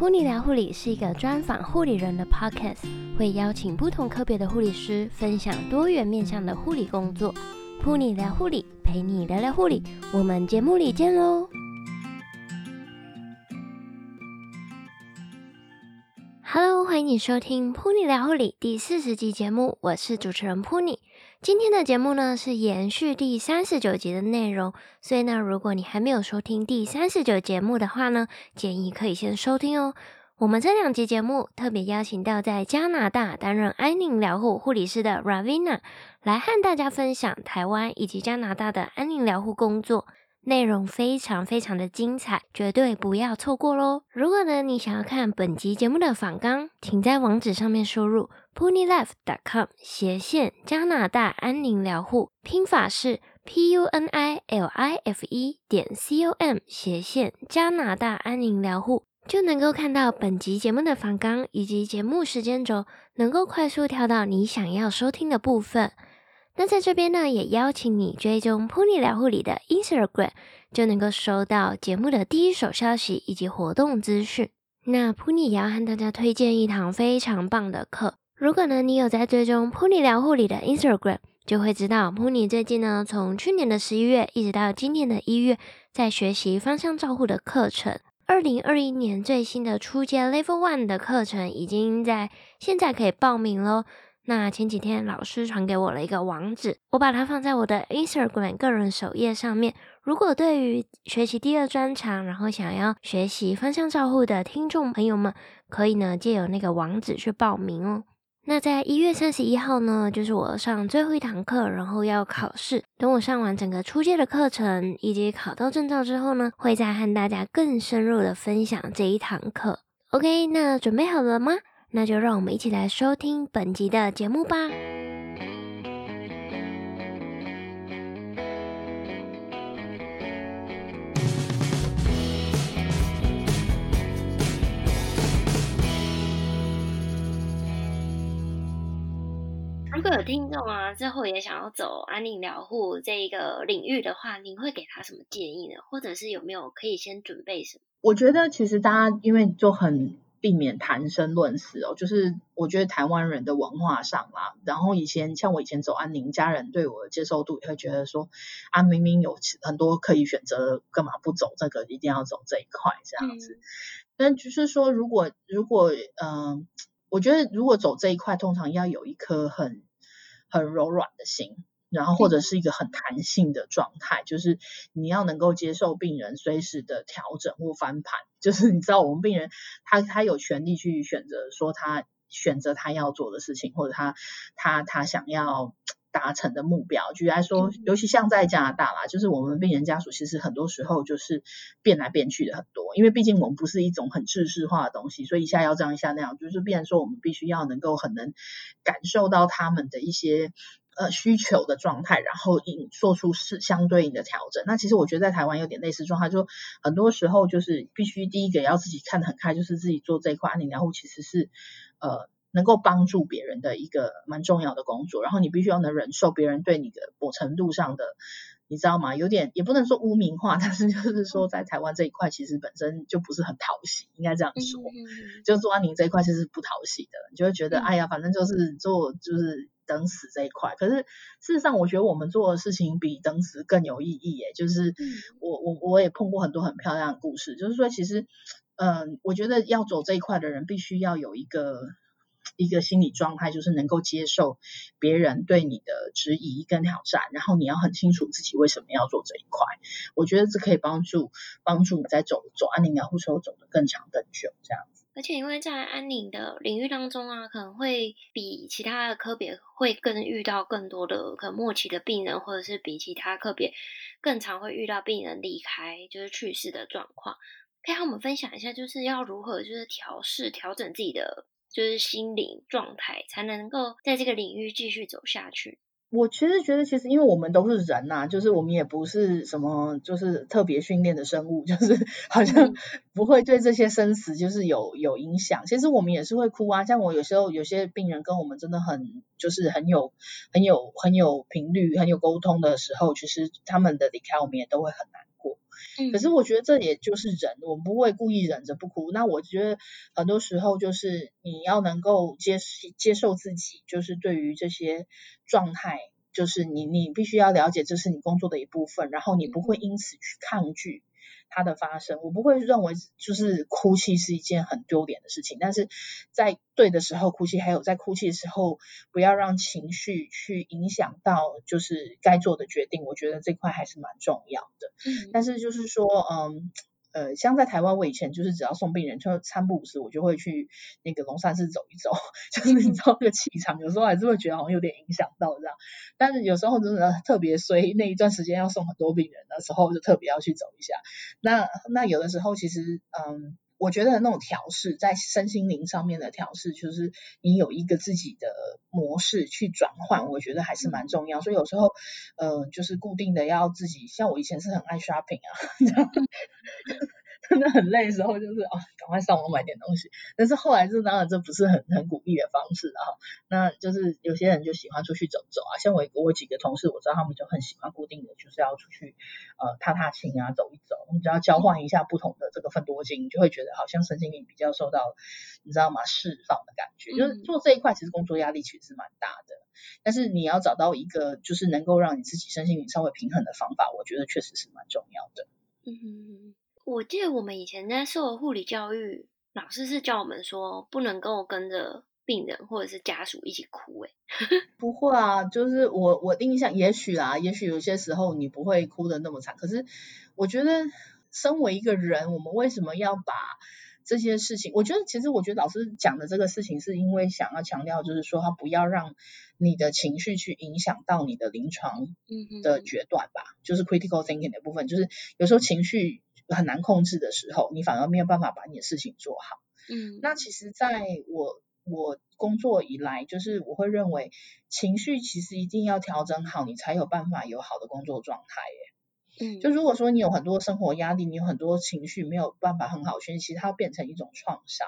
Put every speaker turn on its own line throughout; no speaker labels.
普尼聊护理是一个专访护理人的 podcast，会邀请不同科别的护理师分享多元面向的护理工作。普尼聊护理，陪你聊聊护理，我们节目里见喽你收听 Pony 聊护理第四十集节目，我是主持人 Pony。今天的节目呢是延续第三十九集的内容，所以呢，如果你还没有收听第三十九节目的话呢，建议可以先收听哦。我们这两集节目特别邀请到在加拿大担任安宁疗护护理师的 Ravina 来和大家分享台湾以及加拿大的安宁疗护工作。内容非常非常的精彩，绝对不要错过喽！如果呢，你想要看本集节目的访纲，请在网址上面输入 punilife.com 斜线加拿大安宁疗护，拼法是 p u n i l i f e 点 c o m 斜线加拿大安宁疗护，就能够看到本集节目的访纲以及节目时间轴，能够快速跳到你想要收听的部分。那在这边呢，也邀请你追踪 Pony 聊护理的 Instagram，就能够收到节目的第一手消息以及活动资讯。那 Pony 也要和大家推荐一堂非常棒的课。如果呢，你有在追踪 Pony 聊护理的 Instagram，就会知道 Pony 最近呢，从去年的十一月一直到今年的一月，在学习方向照护的课程。二零二一年最新的初阶 Level One 的课程，已经在现在可以报名喽。那前几天老师传给我了一个网址，我把它放在我的 Instagram 个人首页上面。如果对于学习第二专长，然后想要学习方向照护的听众朋友们，可以呢借由那个网址去报名哦。那在一月三十一号呢，就是我上最后一堂课，然后要考试。等我上完整个初阶的课程以及考到证照之后呢，会再和大家更深入的分享这一堂课。OK，那准备好了吗？那就让我们一起来收听本集的节目吧。如果有听众啊，之后也想要走安宁疗护这一个领域的话，您会给他什么建议呢？或者是有没有可以先准备什么？
我觉得其实大家因为就很。避免谈生论死哦，就是我觉得台湾人的文化上啦，然后以前像我以前走安宁，家人对我的接受度也会觉得说，啊明明有很多可以选择，干嘛不走这个，一定要走这一块这样子。嗯、但就是说，如果如果嗯、呃，我觉得如果走这一块，通常要有一颗很很柔软的心。然后或者是一个很弹性的状态，就是你要能够接受病人随时的调整或翻盘，就是你知道我们病人他他有权利去选择说他选择他要做的事情，或者他他他想要达成的目标。举例来说，尤其像在加拿大啦，就是我们病人家属其实很多时候就是变来变去的很多，因为毕竟我们不是一种很制式化的东西，所以一下要这样一下那样，就是变成说我们必须要能够很能感受到他们的一些。呃，需求的状态，然后应做出是相对应的调整。那其实我觉得在台湾有点类似状态，就很多时候就是必须第一个要自己看得很开，就是自己做这一块安宁疗护其实是呃能够帮助别人的一个蛮重要的工作。然后你必须要能忍受别人对你的某程度上的，你知道吗？有点也不能说污名化，但是就是说在台湾这一块其实本身就不是很讨喜，应该这样说。嗯、就做安宁这一块其实是不讨喜的，你就会觉得、嗯、哎呀，反正就是做就是。等死这一块，可是事实上，我觉得我们做的事情比等死更有意义。耶，就是我我我也碰过很多很漂亮的故事，就是说，其实，嗯，我觉得要走这一块的人，必须要有一个一个心理状态，就是能够接受别人对你的质疑跟挑战，然后你要很清楚自己为什么要做这一块。我觉得这可以帮助帮助你在走走安宁疗护时候走得更长更久，这样子。
而且因为在安宁的领域当中啊，可能会比其他的科别会更遇到更多的可能末期的病人，或者是比其他科别更常会遇到病人离开就是去世的状况。可以和我们分享一下，就是要如何就是调试调整自己的就是心灵状态，才能够在这个领域继续走下去。
我其实觉得，其实因为我们都是人呐、啊，就是我们也不是什么就是特别训练的生物，就是好像不会对这些生死就是有有影响。其实我们也是会哭啊，像我有时候有些病人跟我们真的很就是很有很有很有频率、很有沟通的时候，其实他们的离开我们也都会很难过。可是我觉得这也就是人，我们不会故意忍着不哭。那我觉得很多时候就是你要能够接接受自己，就是对于这些状态，就是你你必须要了解这是你工作的一部分，然后你不会因此去抗拒。它的发生，我不会认为就是哭泣是一件很丢脸的事情，但是在对的时候哭泣，还有在哭泣的时候，不要让情绪去影响到就是该做的决定，我觉得这块还是蛮重要的。嗯，但是就是说，嗯。呃，像在台湾，我以前就是只要送病人，就餐不五时，我就会去那个龙山寺走一走，就是你知道那个气场，有时候还是会觉得好像有点影响到这样。但是有时候真的特别衰，那一段时间要送很多病人的时候，就特别要去走一下。那那有的时候其实，嗯。我觉得那种调试，在身心灵上面的调试，就是你有一个自己的模式去转换，我觉得还是蛮重要。所以有时候，呃，就是固定的要自己，像我以前是很爱 shopping 啊。真的很累的时候，就是哦，赶快上网买点东西。但是后来这当然这不是很很鼓励的方式啊。那就是有些人就喜欢出去走走啊，像我我几个同事，我知道他们就很喜欢固定的，就是要出去呃踏踏青啊，走一走。你只要交换一下不同的这个分多金，你就会觉得好像身心灵比较受到你知道吗？释放的感觉。就是做这一块，其实工作压力其实是蛮大的。但是你要找到一个就是能够让你自己身心灵稍微平衡的方法，我觉得确实是蛮重要的。
嗯。我记得我们以前在受护理教育，老师是教我们说不能够跟着病人或者是家属一起哭。哎，
不会啊，就是我我印象，也许啦，也许有些时候你不会哭的那么惨。可是我觉得，身为一个人，我们为什么要把这些事情？我觉得其实我觉得老师讲的这个事情，是因为想要强调，就是说他不要让你的情绪去影响到你的临床的决断吧，嗯、就是 critical thinking 的部分，就是有时候情绪。很难控制的时候，你反而没有办法把你的事情做好。嗯，那其实在我我工作以来，就是我会认为情绪其实一定要调整好，你才有办法有好的工作状态。耶，嗯，就如果说你有很多生活压力，你有很多情绪没有办法很好宣泄，其实它会变成一种创伤。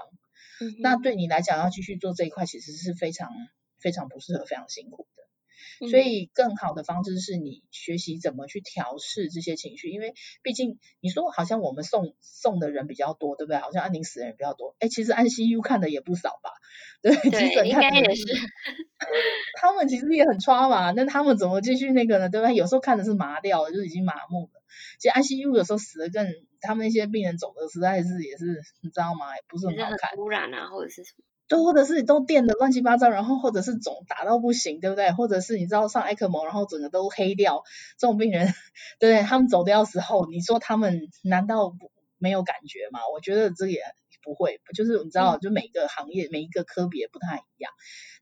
嗯，那对你来讲要继续做这一块，其实是非常非常不适合，非常辛苦的。所以，更好的方式是你学习怎么去调试这些情绪，因为毕竟你说好像我们送送的人比较多，对不对？好像安宁死的人比较多，哎，其实安 CU 看的也不少吧？对，
对基本看的也是。
他们其实也很抓嘛，那他们怎么继续那个呢？对不对？有时候看的是麻掉了，就已经麻木了。其实安 CU 有时候死的更，他们那些病人走的实在是也是，你知道吗？也不是很好看，
污染啊，或者是什么。
都或者是你都电的乱七八糟，然后或者是肿打到不行，对不对？或者是你知道上艾克蒙然后整个都黑掉，这种病人，对不对？他们走掉的时候，你说他们难道没有感觉吗？我觉得这也不会，就是你知道，就每个行业、每一个科别不太一样。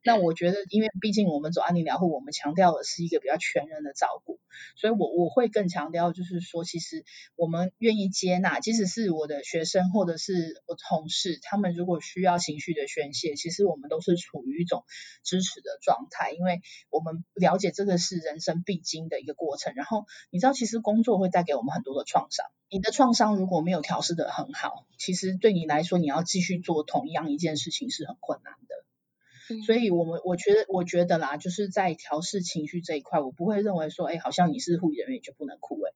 那我觉得，因为毕竟我们走安宁疗护，我们强调的是一个比较全人的照顾，所以我我会更强调，就是说，其实我们愿意接纳，即使是我的学生或者是我同事，他们如果需要情绪的宣泄，其实我们都是处于一种支持的状态，因为我们了解这个是人生必经的一个过程。然后你知道，其实工作会带给我们很多的创伤，你的创伤如果没有调试的很好，其实对你来说，你要继续做同样一件事情是很困难的。所以，我们我觉得，我觉得啦，就是在调试情绪这一块，我不会认为说，哎，好像你是护理人员就不能哭，哎。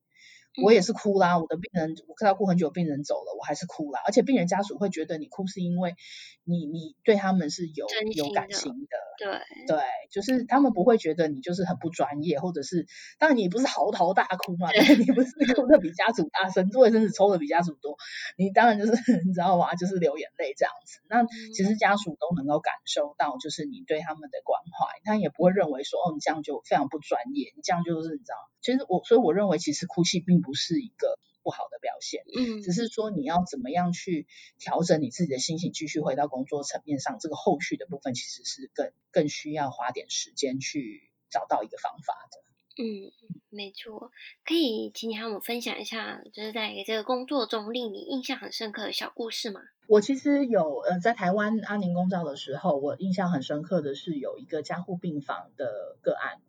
我也是哭啦，我的病人，我看到哭很久，病人走了，我还是哭啦。而且病人家属会觉得你哭是因为你你对他们是有有感情的，
对
对，就是他们不会觉得你就是很不专业，或者是当然你不是嚎啕大哭嘛，对你不是哭的比家属大声，卫生纸抽的比家属多，你当然就是 你知道吗？就是流眼泪这样子。那其实家属都能够感受到，就是你对他们的关怀，他也不会认为说哦，你这样就非常不专业，你这样就是你知道。其实我，所以我认为，其实哭泣并不是一个不好的表现，嗯，只是说你要怎么样去调整你自己的心情，继续回到工作层面上，这个后续的部分其实是更更需要花点时间去找到一个方法的。
嗯，没错，可以请你和我们分享一下，就是在这个工作中令你印象很深刻的小故事吗？
我其实有，呃，在台湾安宁公照的时候，我印象很深刻的是有一个加护病房的个案，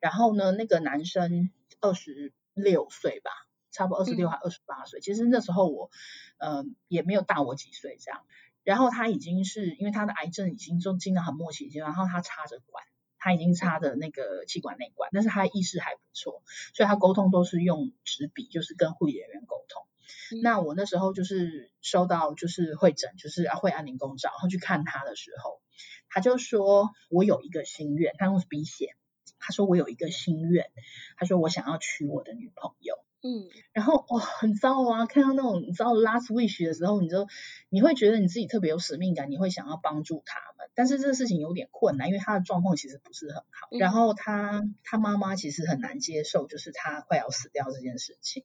然后呢，那个男生。二十六岁吧，差不多二十六还二十八岁。其实那时候我，呃，也没有大我几岁这样。然后他已经是因为他的癌症已经就进了很末期阶段，然后他插着管，他已经插着那个气管内管，但是他意识还不错，所以他沟通都是用纸笔，就是跟护理人员沟通。嗯、那我那时候就是收到就是会诊，就是要会安宁公照，然后去看他的时候，他就说我有一个心愿，他用笔写，他说我有一个心愿，他说我想要娶我的女朋友。嗯，然后哇、哦，很糟啊！看到那种你知道 last wish 的时候，你就你会觉得你自己特别有使命感，你会想要帮助他们。但是这个事情有点困难，因为他的状况其实不是很好。嗯、然后他他妈妈其实很难接受，就是他快要死掉这件事情。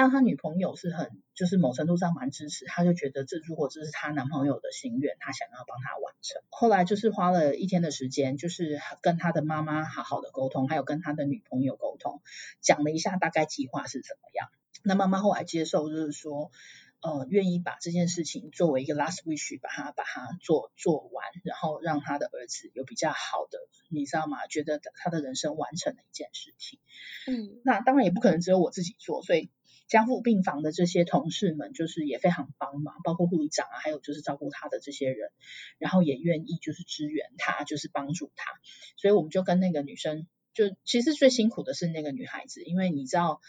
但他女朋友是很，就是某程度上蛮支持，他就觉得这如果这是他男朋友的心愿，他想要帮他完成。后来就是花了一天的时间，就是跟他的妈妈好好的沟通，还有跟他的女朋友沟通，讲了一下大概计划是怎么样。那妈妈后来接受，就是说，呃，愿意把这件事情作为一个 last wish，把它把它做做完，然后让他的儿子有比较好的，你知道吗？觉得他的人生完成了一件事情。嗯，那当然也不可能只有我自己做，所以。加护病房的这些同事们，就是也非常帮忙，包括护理长啊，还有就是照顾他的这些人，然后也愿意就是支援他，就是帮助他。所以我们就跟那个女生，就其实最辛苦的是那个女孩子，因为你知道，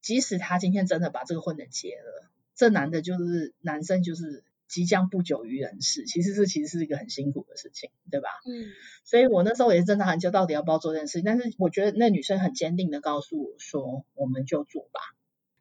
即使他今天真的把这个婚的结了，这男的就是男生就是即将不久于人世，其实这其实是一个很辛苦的事情，对吧？嗯。所以我那时候也是真的很久到底要不要做这件事情，但是我觉得那女生很坚定的告诉我说，我们就做吧。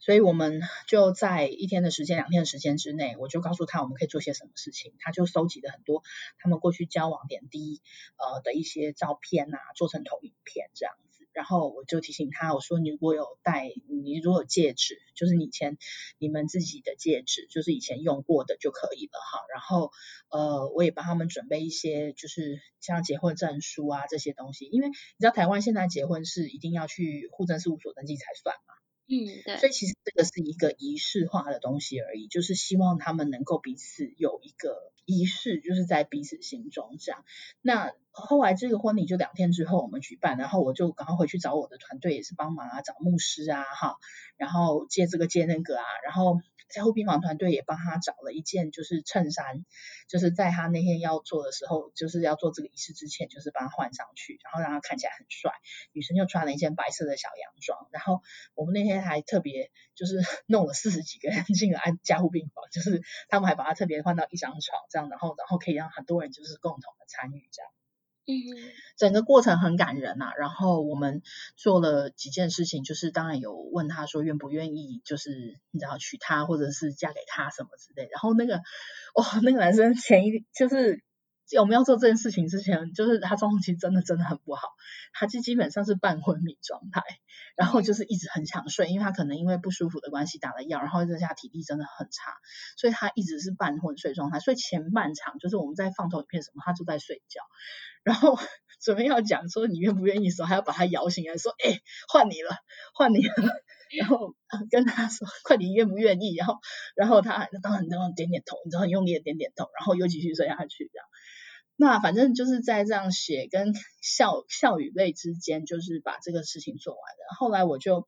所以我们就在一天的时间、两天的时间之内，我就告诉他我们可以做些什么事情。他就收集了很多他们过去交往点滴呃的一些照片啊，做成投影片这样子。然后我就提醒他，我说你如果有戴，你如果有戒指，就是你以前你们自己的戒指，就是以前用过的就可以了哈。然后呃，我也帮他们准备一些，就是像结婚证书啊这些东西，因为你知道台湾现在结婚是一定要去户政事务所登记才算嘛。嗯，对，所以其实这个是一个仪式化的东西而已，就是希望他们能够彼此有一个仪式，就是在彼此心中这样。那后来这个婚礼就两天之后我们举办，然后我就赶快回去找我的团队，也是帮忙啊，找牧师啊，哈，然后借这个借那个啊，然后。加护病房团队也帮他找了一件，就是衬衫，就是在他那天要做的时候，就是要做这个仪式之前，就是帮他换上去，然后让他看起来很帅。女生就穿了一件白色的小洋装，然后我们那天还特别就是 弄了四十几个人进了安加护病房，就是他们还把他特别换到一张床这样，然后然后可以让很多人就是共同的参与这样。嗯，整个过程很感人呐、啊。然后我们做了几件事情，就是当然有问他说愿不愿意，就是你知道娶她或者是嫁给他什么之类。然后那个哇，那个男生前一就是我们要做这件事情之前，就是他状况其实真的真的很不好，他就基本上是半昏迷状态，然后就是一直很想睡，因为他可能因为不舒服的关系打了药，然后这下体力真的很差，所以他一直是半昏睡状态。所以前半场就是我们在放投影片什么，他就在睡觉。然后 准备要讲说你愿不愿意的时候，还要把他摇醒来说，哎，换你了，换你了。然后跟他说，快点愿不愿意？然后，然后他当然当然点点头，你知道很用力的点点头，然后又继续睡下去这样。那反正就是在这样写跟笑笑与泪之间，就是把这个事情做完了。后来我就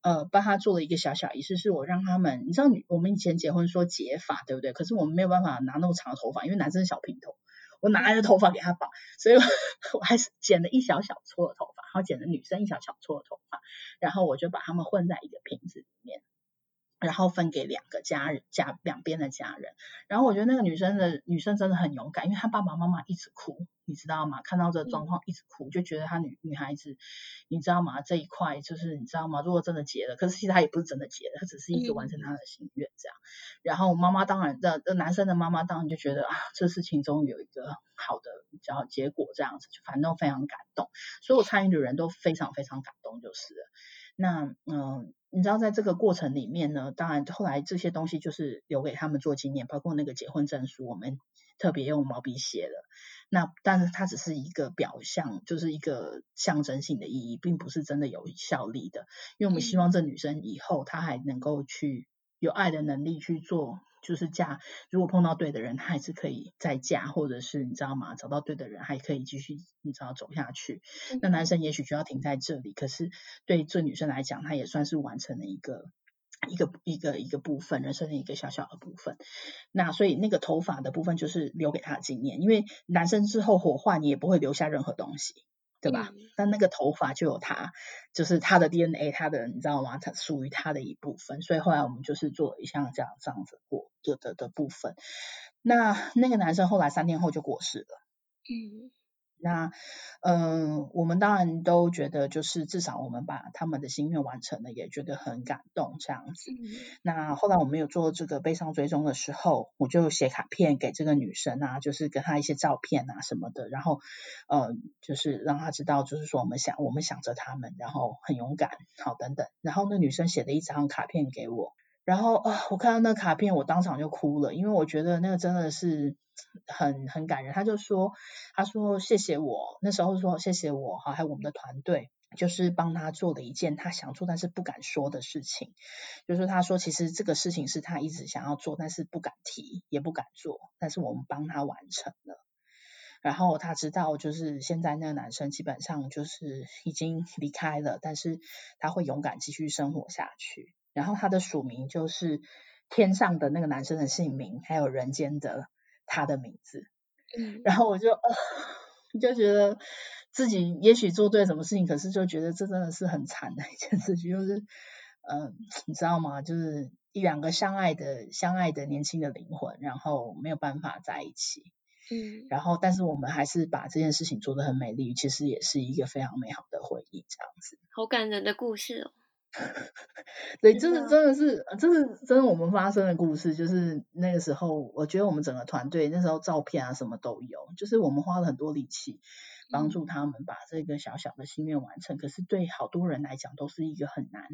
呃帮他做了一个小小仪式，是我让他们，你知道我们以前结婚说结发，对不对？可是我们没有办法拿那么长的头发，因为男生小平头。我拿来的头发给他绑，所以我 还是剪了一小小撮的头发，然后剪了女生一小小撮的头发，然后我就把他们混在一个瓶子里面。然后分给两个家人，家两边的家人。然后我觉得那个女生的女生真的很勇敢，因为她爸爸妈妈一直哭，你知道吗？看到这个状况一直哭，就觉得她女女孩子，你知道吗？这一块就是你知道吗？如果真的结了，可是其实她也不是真的结了，她只是一直完成她的心愿这样。然后妈妈当然的，男生的妈妈当然就觉得啊，这事情终于有一个好的比较结果这样子，就反正非常感动，所有参与的人都非常非常感动，就是了。那嗯。你知道，在这个过程里面呢，当然后来这些东西就是留给他们做纪念，包括那个结婚证书，我们特别用毛笔写的。那但是它只是一个表象，就是一个象征性的意义，并不是真的有效力的。因为我们希望这女生以后她还能够去有爱的能力去做。就是嫁，如果碰到对的人，他还是可以再嫁，或者是你知道吗？找到对的人，还可以继续你知道走下去。那男生也许就要停在这里，可是对这女生来讲，她也算是完成了一个一个一个一个部分，人生的一个小小的部分。那所以那个头发的部分就是留给他的纪念，因为男生之后火化，你也不会留下任何东西。对吧？但、嗯、那个头发就有他，就是他的 DNA，他的你知道吗？他属于他的一部分。所以后来我们就是做了一项这样这样子过的的的部分。那那个男生后来三天后就过世了。嗯。那，嗯、呃，我们当然都觉得，就是至少我们把他们的心愿完成了，也觉得很感动这样子。嗯、那后来我们有做这个悲伤追踪的时候，我就写卡片给这个女生啊，就是跟她一些照片啊什么的，然后，呃，就是让她知道，就是说我们想我们想着他们，然后很勇敢，好等等。然后那女生写了一张卡片给我，然后啊、我看到那卡片，我当场就哭了，因为我觉得那个真的是。很很感人，他就说，他说谢谢我，那时候说谢谢我哈，还有我们的团队，就是帮他做了一件他想做但是不敢说的事情，就是他说其实这个事情是他一直想要做，但是不敢提也不敢做，但是我们帮他完成了，然后他知道就是现在那个男生基本上就是已经离开了，但是他会勇敢继续生活下去，然后他的署名就是天上的那个男生的姓名，还有人间的。他的名字，嗯，然后我就呃，就觉得自己也许做对什么事情，可是就觉得这真的是很惨的一件事情，就是，嗯、呃，你知道吗？就是一两个相爱的、相爱的年轻的灵魂，然后没有办法在一起，嗯，然后但是我们还是把这件事情做得很美丽，其实也是一个非常美好的回忆，这样子。
好感人的故事哦。
对，就是真的是，这是真的我们发生的故事。就是那个时候，我觉得我们整个团队那时候照片啊什么都有，就是我们花了很多力气帮助他们把这个小小的心愿完成。可是对好多人来讲，都是一个很难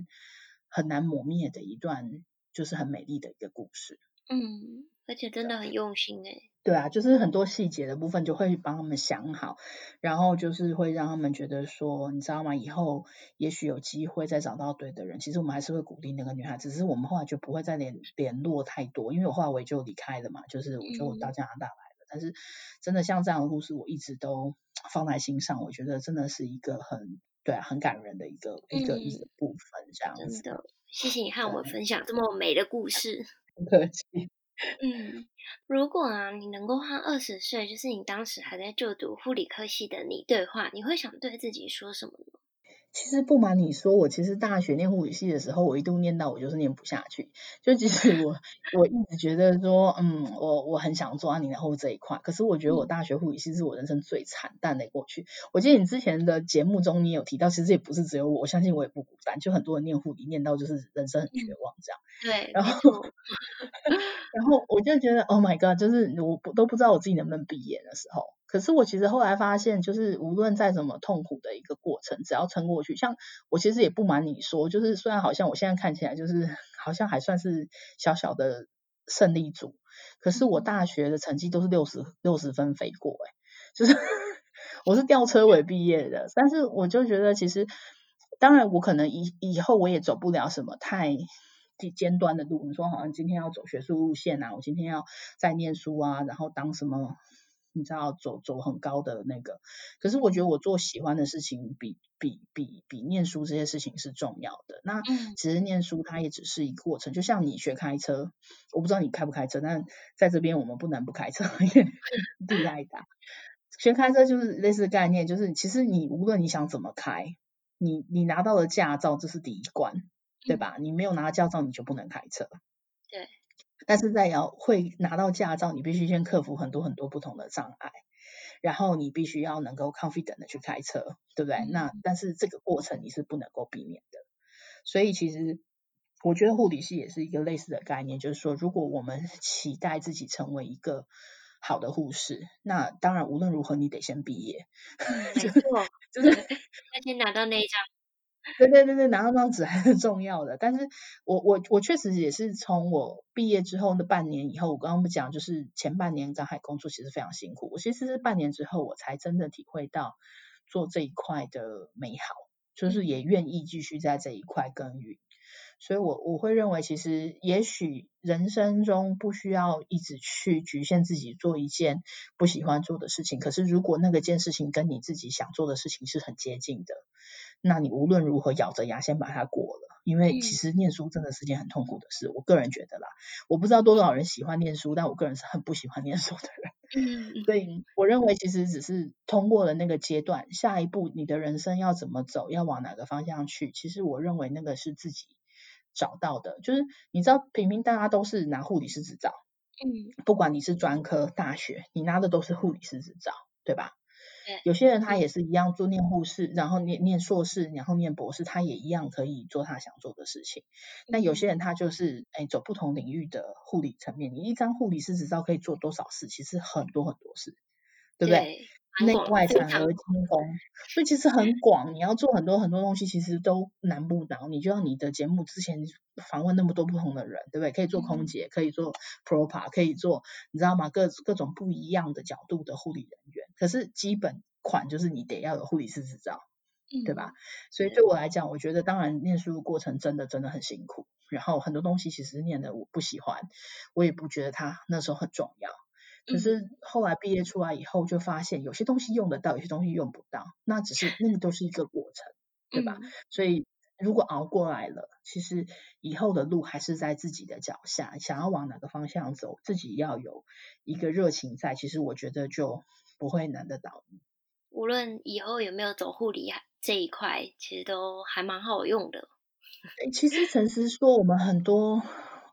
很难磨灭的一段，就是很美丽的一个故事。
嗯，而且真的很用心诶。
对啊，就是很多细节的部分就会帮他们想好，然后就是会让他们觉得说，你知道吗？以后也许有机会再找到对的人。其实我们还是会鼓励那个女孩，只是我们后来就不会再联联络太多，因为我后来我也就离开了嘛，就是我就到加拿大来了。嗯、但是真的像这样的故事，我一直都放在心上，我觉得真的是一个很对啊，很感人的一个、嗯、一个一个部分，这样子。
真的，谢谢你和我们分享这么美的故事。
不客气。
嗯，如果啊，你能够和二十岁，就是你当时还在就读护理科系的你对话，你会想对自己说什么呢？
其实不瞒你说，我其实大学念护理系的时候，我一度念到我就是念不下去。就其实我我一直觉得说，嗯，我我很想做安宁的护这一块。可是我觉得我大学护理系是我人生最惨淡的过去。我记得你之前的节目中你有提到，其实也不是只有我，我相信我也不孤单。就很多人念护理念到就是人生很绝望这样。
嗯、对，
然后 然后我就觉得，Oh my God，就是我不都不知道我自己能不能毕业的时候。可是我其实后来发现，就是无论再怎么痛苦的一个过程，只要撑过去，像我其实也不瞒你说，就是虽然好像我现在看起来就是好像还算是小小的胜利组，可是我大学的成绩都是六十六十分飞过，哎，就是 我是吊车尾毕业的，但是我就觉得其实，当然我可能以以后我也走不了什么太尖端的路，你说好像今天要走学术路线啊，我今天要再念书啊，然后当什么。你知道走走很高的那个，可是我觉得我做喜欢的事情比比比比念书这些事情是重要的。那其实念书它也只是一个过程，就像你学开车，我不知道你开不开车，但在这边我们不能不开车，因为地太大。学开车就是类似概念，就是其实你无论你想怎么开，你你拿到了驾照，这是第一关，对吧？你没有拿到驾照，你就不能开车。
对。
但是在要会拿到驾照，你必须先克服很多很多不同的障碍，然后你必须要能够 confident 的去开车，对不对？嗯、那但是这个过程你是不能够避免的，所以其实我觉得护理系也是一个类似的概念，就是说如果我们期待自己成为一个好的护士，那当然无论如何你得先毕业，
没 错，就是要先拿到那一张。
对对对对，拿到那张纸还是重要的。但是我我我确实也是从我毕业之后那半年以后，我刚刚不讲，就是前半年在海工作其实非常辛苦。我其实是半年之后，我才真的体会到做这一块的美好，就是也愿意继续在这一块耕耘。所以我我会认为，其实也许人生中不需要一直去局限自己做一件不喜欢做的事情。可是如果那个件事情跟你自己想做的事情是很接近的。那你无论如何咬着牙先把它过了，因为其实念书真的是件很痛苦的事，我个人觉得啦。我不知道多少人喜欢念书，但我个人是很不喜欢念书的人。
嗯，
所以我认为其实只是通过了那个阶段，下一步你的人生要怎么走，要往哪个方向去，其实我认为那个是自己找到的。就是你知道，平平大家都是拿护理师执照，
嗯，
不管你是专科大学，你拿的都是护理师执照，对吧？
对，
有些人他也是一样做念护士，然后念念硕士，然后念博士，他也一样可以做他想做的事情。那有些人他就是哎走不同领域的护理层面，你一张护理师执照可以做多少事？其实很多很多事，对不对？内外产儿精工，所以其实很广，你要做很多很多东西，其实都难不倒。你就像你的节目之前访问那么多不同的人，对不对？可以做空姐，可以做 Propa，可以做，你知道吗？各各种不一样的角度的护理人员。可是基本款就是你得要有护理师执照，对吧？所以对我来讲，我觉得当然念书的过程真的真的很辛苦，然后很多东西其实念的我不喜欢，我也不觉得它那时候很重要。可是后来毕业出来以后，就发现有些东西用得到，有些东西用不到，那只是那个都是一个过程，对吧？嗯、所以如果熬过来了，其实以后的路还是在自己的脚下，想要往哪个方向走，自己要有一个热情在，其实我觉得就不会难得倒。
无论以后有没有走护理这一块，其实都还蛮好用的。
其实诚实说，我们很多。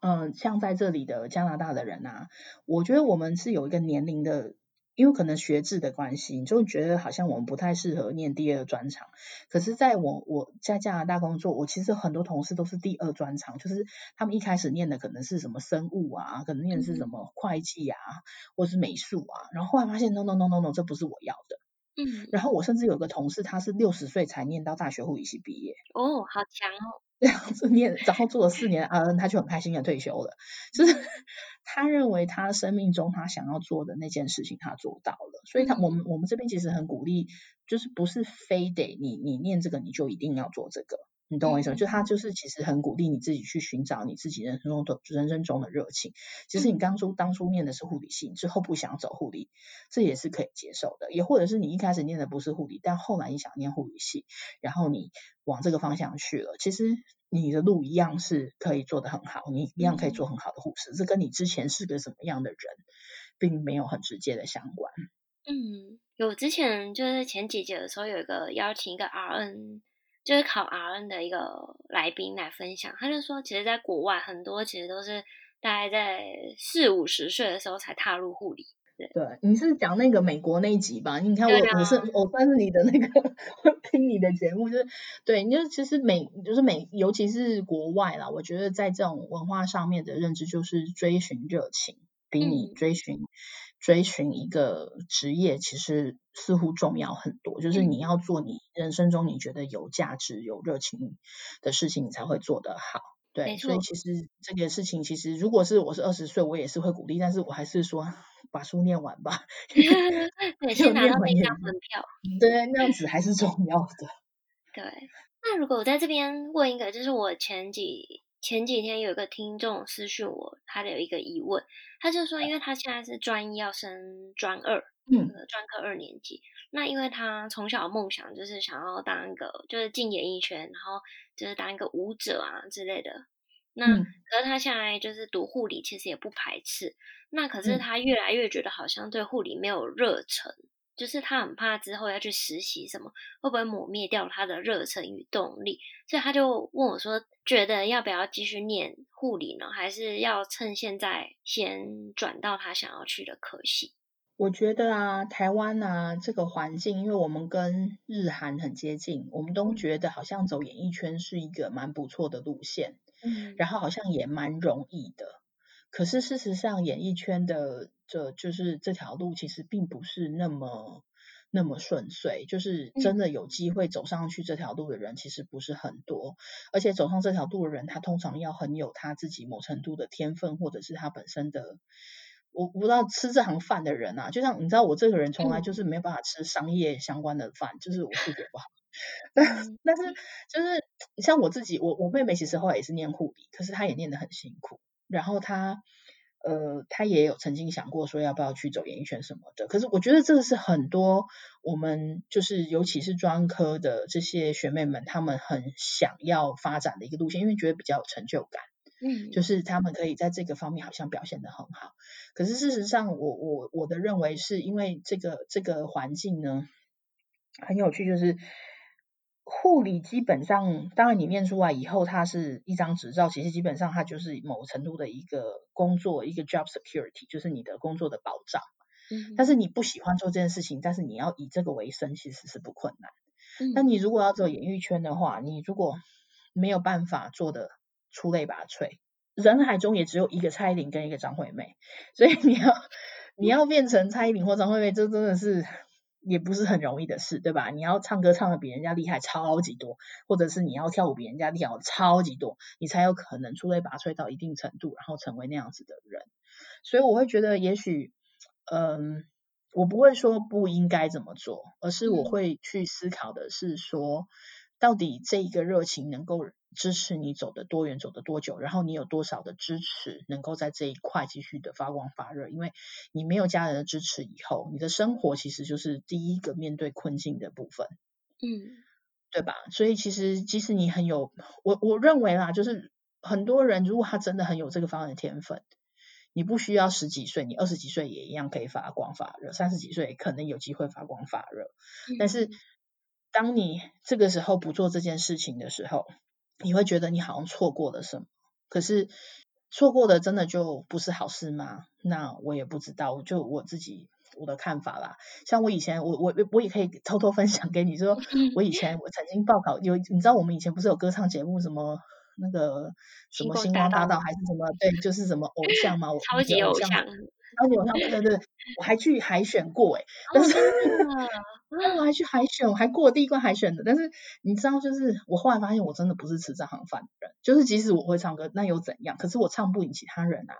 嗯，像在这里的加拿大的人啊，我觉得我们是有一个年龄的，因为可能学制的关系，你就觉得好像我们不太适合念第二专长。可是，在我我在加拿大工作，我其实很多同事都是第二专长，就是他们一开始念的可能是什么生物啊，可能念的是什么会计啊，嗯、或是美术啊，然后后来发现 no no no no no，这不是我要的。嗯，然后我甚至有个同事，他是六十岁才念到大学护理系毕业。
哦，好强哦。
这样子念，然后做了四年 RN，他就很开心的退休了。就是 他认为他生命中他想要做的那件事情，他做到了。所以他我们我们这边其实很鼓励，就是不是非得你你念这个你就一定要做这个。你懂我意思吗？就他就是其实很鼓励你自己去寻找你自己人生中的人生中的热情。其实你当初当初念的是护理系，之后不想走护理，这也是可以接受的。也或者是你一开始念的不是护理，但后来你想念护理系，然后你往这个方向去了，其实你的路一样是可以做得很好，你一样可以做很好的护士。这跟你之前是个什么样的人，并没有很直接的相关。
嗯，有之前就是前几节的时候有一个邀请一个 RN。就是考 RN 的一个来宾来分享，他就说，其实，在国外很多其实都是大概在四五十岁的时候才踏入护理。对，
对，你是讲那个美国那一集吧？你看我，我、啊、是我算是你的那个听你的节目，就是对，你就其实美就是美，尤其是国外啦，我觉得在这种文化上面的认知，就是追寻热情，比你追寻。嗯追寻一个职业，其实似乎重要很多。就是你要做你人生中你觉得有价值、有热情的事情，你才会做得好。对，所以其实这个事情，其实如果是我是二十岁，我也是会鼓励，但是我还是说把书念完吧。
对，先拿到那张门票。
对，那样子还是重要的。
对，那如果我在这边问一个，就是我前几。前几天有一个听众私讯我，他的有一个疑问，他就说，因为他现在是专一要升专二，嗯，专科二年级，那因为他从小梦想就是想要当一个，就是进演艺圈，然后就是当一个舞者啊之类的，那可是他现在就是读护理，其实也不排斥，那可是他越来越觉得好像对护理没有热忱。就是他很怕之后要去实习什么，会不会抹灭掉他的热忱与动力？所以他就问我说：“觉得要不要继续念护理呢？还是要趁现在先转到他想要去的科系？”
我觉得啊，台湾啊这个环境，因为我们跟日韩很接近，我们都觉得好像走演艺圈是一个蛮不错的路线，嗯，然后好像也蛮容易的。可是事实上，演艺圈的这就是这条路，其实并不是那么那么顺遂。就是真的有机会走上去这条路的人，其实不是很多。而且走上这条路的人，他通常要很有他自己某程度的天分，或者是他本身的，我不知道吃这行饭的人啊。就像你知道，我这个人从来就是没有办法吃商业相关的饭，就是我数学不好。但但是就是像我自己，我我妹妹其实后来也是念护理，可是她也念得很辛苦。然后他，呃，他也有曾经想过说要不要去走演艺圈什么的。可是我觉得这个是很多我们就是尤其是专科的这些学妹们，他们很想要发展的一个路线，因为觉得比较有成就感。嗯，就是他们可以在这个方面好像表现得很好。可是事实上，我我我的认为是因为这个这个环境呢很有趣，就是护理基本上，当然你念出来以后，它是一张执照，其实基本上它就是某程度的一个工作，一个 job security，就是你的工作的保障。嗯，但是你不喜欢做这件事情，但是你要以这个为生，其实是不困难。嗯，那你如果要走演艺圈的话，你如果没有办法做的出类拔萃，人海中也只有一个蔡依林跟一个张惠妹，所以你要你要变成蔡依林或张惠妹，这真的是也不是很容易的事，对吧？你要唱歌唱的比人家厉害超级多，或者是你要跳舞比人家厉害超级多，你才有可能出类拔萃到一定程度，然后成为那样子的人。所以我会觉得，也许。嗯，我不会说不应该怎么做，而是我会去思考的是说，到底这一个热情能够支持你走的多远，走的多久，然后你有多少的支持能够在这一块继续的发光发热。因为你没有家人的支持以后，你的生活其实就是第一个面对困境的部分，嗯，对吧？所以其实即使你很有，我我认为啦，就是很多人如果他真的很有这个方面的天分。你不需要十几岁，你二十几岁也一样可以发光发热，三十几岁可能有机会发光发热。但是，当你这个时候不做这件事情的时候，你会觉得你好像错过了什么。可是，错过的真的就不是好事吗？那我也不知道，就我自己我的看法啦。像我以前，我我我也可以 偷偷分享给你，说我以前我曾经报考有，你知道我们以前不是有歌唱节目什么？那个什么星光大道还是什么？对，就是什么 偶像嘛，
超级偶像，
超级偶像，对对对，我还去海选过哎，但是，我还去海选，我还过第一关海选的。但是你知道，就是我后来发现，我真的不是吃这行饭的人。就是即使我会唱歌，那又怎样？可是我唱不赢其他人啊。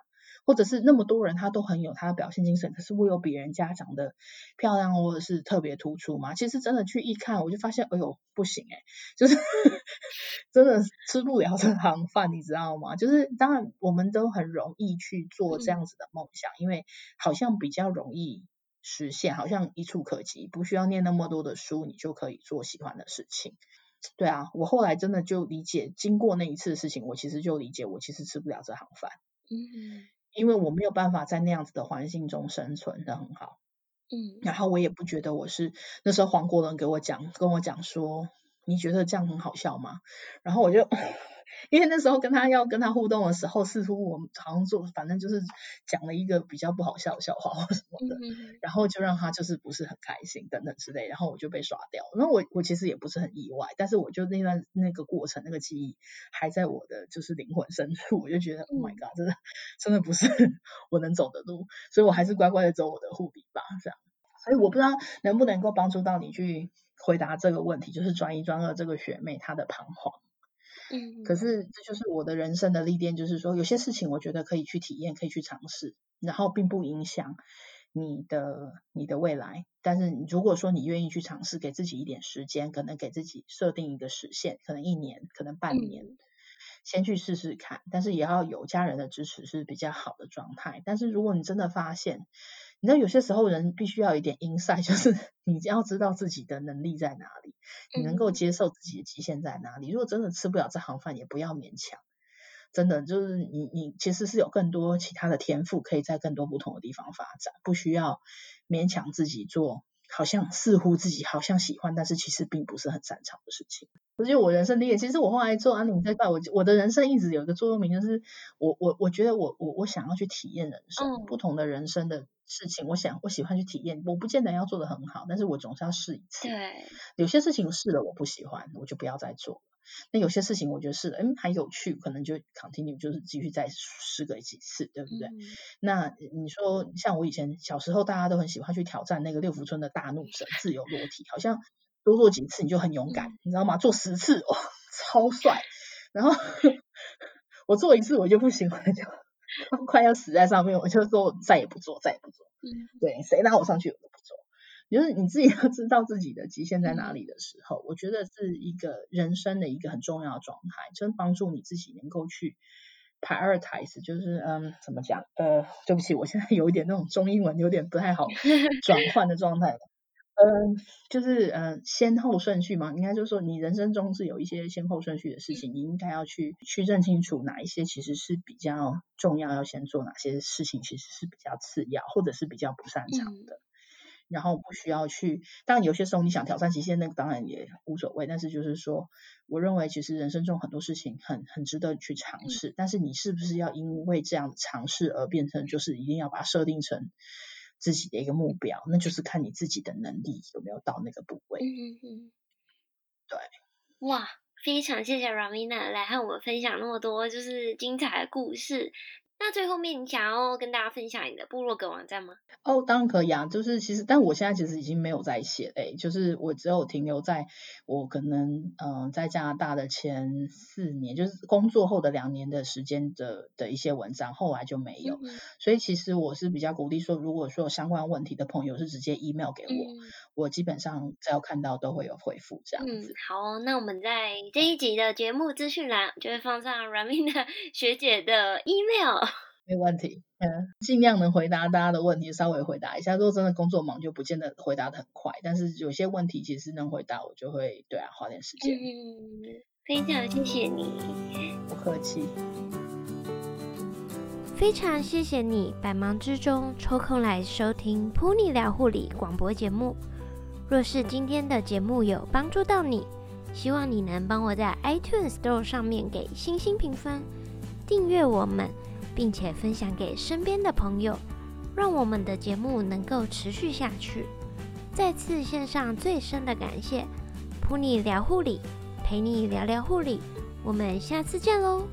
或者是那么多人，他都很有他的表现精神，可是我有比人家长得漂亮，或者是特别突出吗？其实真的去一看，我就发现，哎呦，不行哎，就是 真的吃不了这行饭，你知道吗？就是当然我们都很容易去做这样子的梦想，嗯、因为好像比较容易实现，好像一触可及，不需要念那么多的书，你就可以做喜欢的事情。对啊，我后来真的就理解，经过那一次的事情，我其实就理解，我其实吃不了这行饭。嗯。因为我没有办法在那样子的环境中生存的很好，嗯，然后我也不觉得我是那时候黄国伦给我讲跟我讲说，你觉得这样很好笑吗？然后我就。因为那时候跟他要跟他互动的时候，似乎我们好像做，反正就是讲了一个比较不好笑的笑话或什么的，嗯、然后就让他就是不是很开心等等之类，然后我就被刷掉。那我我其实也不是很意外，但是我就那段那个过程那个记忆还在我的就是灵魂深处，我就觉得、嗯、Oh my God，真的真的不是我能走的路，所以我还是乖乖的走我的护理吧，这样。所以我不知道能不能够帮助到你去回答这个问题，就是专一专二这个学妹她的彷徨。嗯，可是这就是我的人生的历练，就是说有些事情我觉得可以去体验，可以去尝试，然后并不影响你的你的未来。但是如果说你愿意去尝试，给自己一点时间，可能给自己设定一个时限，可能一年，可能半年，嗯、先去试试看。但是也要有家人的支持是比较好的状态。但是如果你真的发现，你知道有些时候人必须要有一点 insight，就是 你要知道自己的能力在哪里，你能够接受自己的极限在哪里。如果真的吃不了这行饭，也不要勉强。真的就是你你其实是有更多其他的天赋，可以在更多不同的地方发展，不需要勉强自己做。好像似乎自己好像喜欢，但是其实并不是很擅长的事情。这就我人生理解。其实我后来做安宁这块，我我的人生一直有一个座右铭，就是我我我觉得我我我想要去体验人生，嗯、不同的人生的事情，我想我喜欢去体验。我不见得要做的很好，但是我总是要试一次。对，有些事情试了我不喜欢，我就不要再做。那有些事情我觉得是，嗯，还有趣，可能就 continue，就是继续再试个几次，对不对？嗯、那你说，像我以前小时候，大家都很喜欢去挑战那个六福村的大怒神自由落体，好像多做几次你就很勇敢，嗯、你知道吗？做十次哦，超帅。然后 我做一次我就不行了，就 快要死在上面，我就说再也不做，再也不做。嗯，对，谁拉我上去。就是你自己要知道自己的极限在哪里的时候，我觉得是一个人生的一个很重要的状态，就是帮助你自己能够去 prioritize，就是嗯，怎么讲？呃，对不起，我现在有一点那种中英文有点不太好 转换的状态。嗯，就是嗯，先后顺序嘛，应该就是说，你人生中是有一些先后顺序的事情，你应该要去去认清楚哪一些其实是比较重要，要先做哪些事情其实是比较次要，或者是比较不擅长的。嗯然后不需要去，当然有些时候你想挑战极限，那个当然也无所谓。但是就是说，我认为其实人生中很多事情很很值得去尝试。嗯、但是你是不是要因为这样的尝试而变成就是一定要把它设定成自己的一个目标？那就是看你自己的能力有没有到那个部位。
嗯嗯。
对。
哇，非常谢谢 Ramina 来和我们分享那么多就是精彩的故事。那最后面，你想要跟大家分享你的部落格网站吗？
哦，当然可以啊。就是其实，但我现在其实已经没有在写诶，就是我只有停留在我可能嗯、呃、在加拿大的前四年，就是工作后的两年的时间的的一些文章，后来就没有。嗯、所以其实我是比较鼓励说，如果说有相关问题的朋友是直接 email 给我，嗯、我基本上只要看到都会有回复这样子。
嗯，好，那我们在这一集的节目资讯栏就会放上 Ramin a 学姐的 email。
没问题，嗯，尽量能回答大家的问题，稍微回答一下。如果真的工作忙，就不见得回答的很快。但是有些问题其实能回答，我就会对啊，花点时间。
嗯，非常谢谢你，
不客气。
非常谢谢你百忙之中抽空来收听 Pony 聊护理广播节目。若是今天的节目有帮助到你，希望你能帮我在 iTunes Store 上面给星星评分，订阅我们。并且分享给身边的朋友，让我们的节目能够持续下去。再次献上最深的感谢普你聊护理，陪你聊聊护理，我们下次见喽。